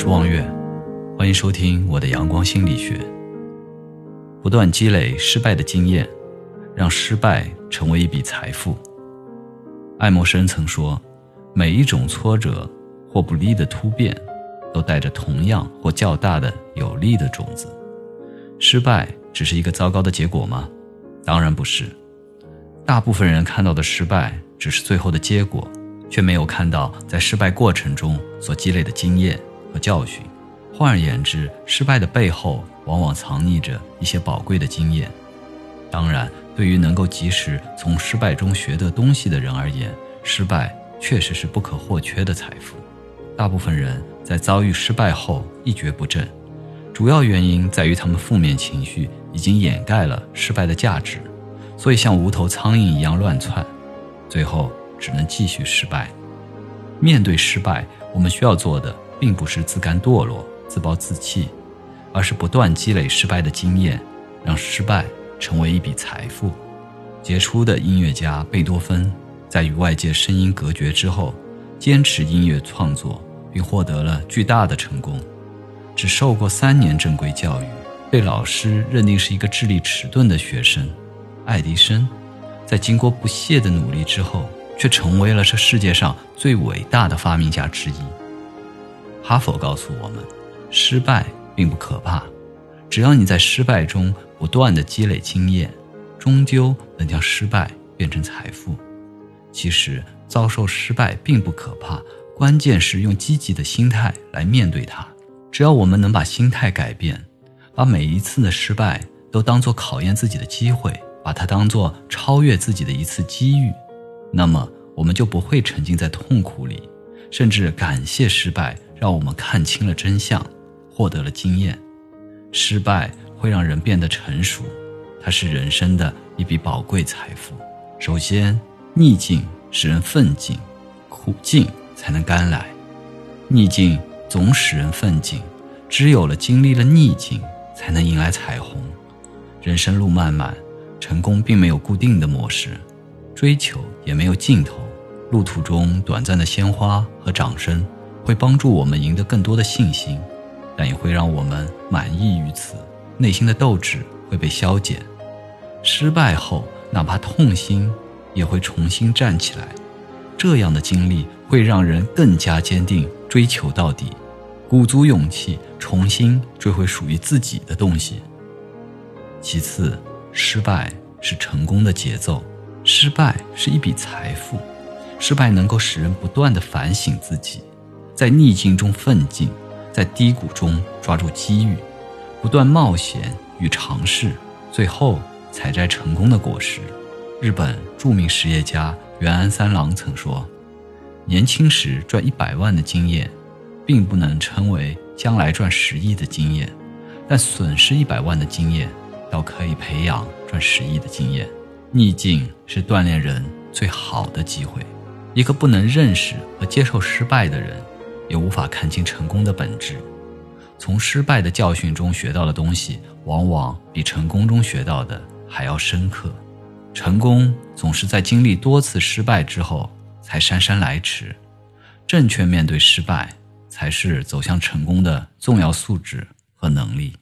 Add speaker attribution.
Speaker 1: 是望月，欢迎收听我的阳光心理学。不断积累失败的经验，让失败成为一笔财富。爱默生曾说：“每一种挫折或不利的突变，都带着同样或较大的有利的种子。”失败只是一个糟糕的结果吗？当然不是。大部分人看到的失败只是最后的结果，却没有看到在失败过程中所积累的经验。和教训，换而言之，失败的背后往往藏匿着一些宝贵的经验。当然，对于能够及时从失败中学得东西的人而言，失败确实是不可或缺的财富。大部分人在遭遇失败后一蹶不振，主要原因在于他们负面情绪已经掩盖了失败的价值，所以像无头苍蝇一样乱窜，最后只能继续失败。面对失败，我们需要做的。并不是自甘堕落、自暴自弃，而是不断积累失败的经验，让失败成为一笔财富。杰出的音乐家贝多芬在与外界声音隔绝之后，坚持音乐创作，并获得了巨大的成功。只受过三年正规教育，被老师认定是一个智力迟钝的学生，爱迪生，在经过不懈的努力之后，却成为了这世界上最伟大的发明家之一。哈佛告诉我们，失败并不可怕，只要你在失败中不断的积累经验，终究能将失败变成财富。其实遭受失败并不可怕，关键是用积极的心态来面对它。只要我们能把心态改变，把每一次的失败都当做考验自己的机会，把它当做超越自己的一次机遇，那么我们就不会沉浸在痛苦里，甚至感谢失败。让我们看清了真相，获得了经验。失败会让人变得成熟，它是人生的一笔宝贵财富。首先，逆境使人奋进，苦境才能甘来。逆境总使人奋进，只有了经历了逆境，才能迎来彩虹。人生路漫漫，成功并没有固定的模式，追求也没有尽头。路途中短暂的鲜花和掌声。会帮助我们赢得更多的信心，但也会让我们满意于此，内心的斗志会被消减。失败后，哪怕痛心，也会重新站起来。这样的经历会让人更加坚定，追求到底，鼓足勇气，重新追回属于自己的东西。其次，失败是成功的节奏，失败是一笔财富，失败能够使人不断的反省自己。在逆境中奋进，在低谷中抓住机遇，不断冒险与尝试，最后采摘成功的果实。日本著名实业家原安三郎曾说：“年轻时赚一百万的经验，并不能称为将来赚十亿的经验，但损失一百万的经验，倒可以培养赚十亿的经验。逆境是锻炼人最好的机会。一个不能认识和接受失败的人。”也无法看清成功的本质。从失败的教训中学到的东西，往往比成功中学到的还要深刻。成功总是在经历多次失败之后才姗姗来迟。正确面对失败，才是走向成功的重要素质和能力。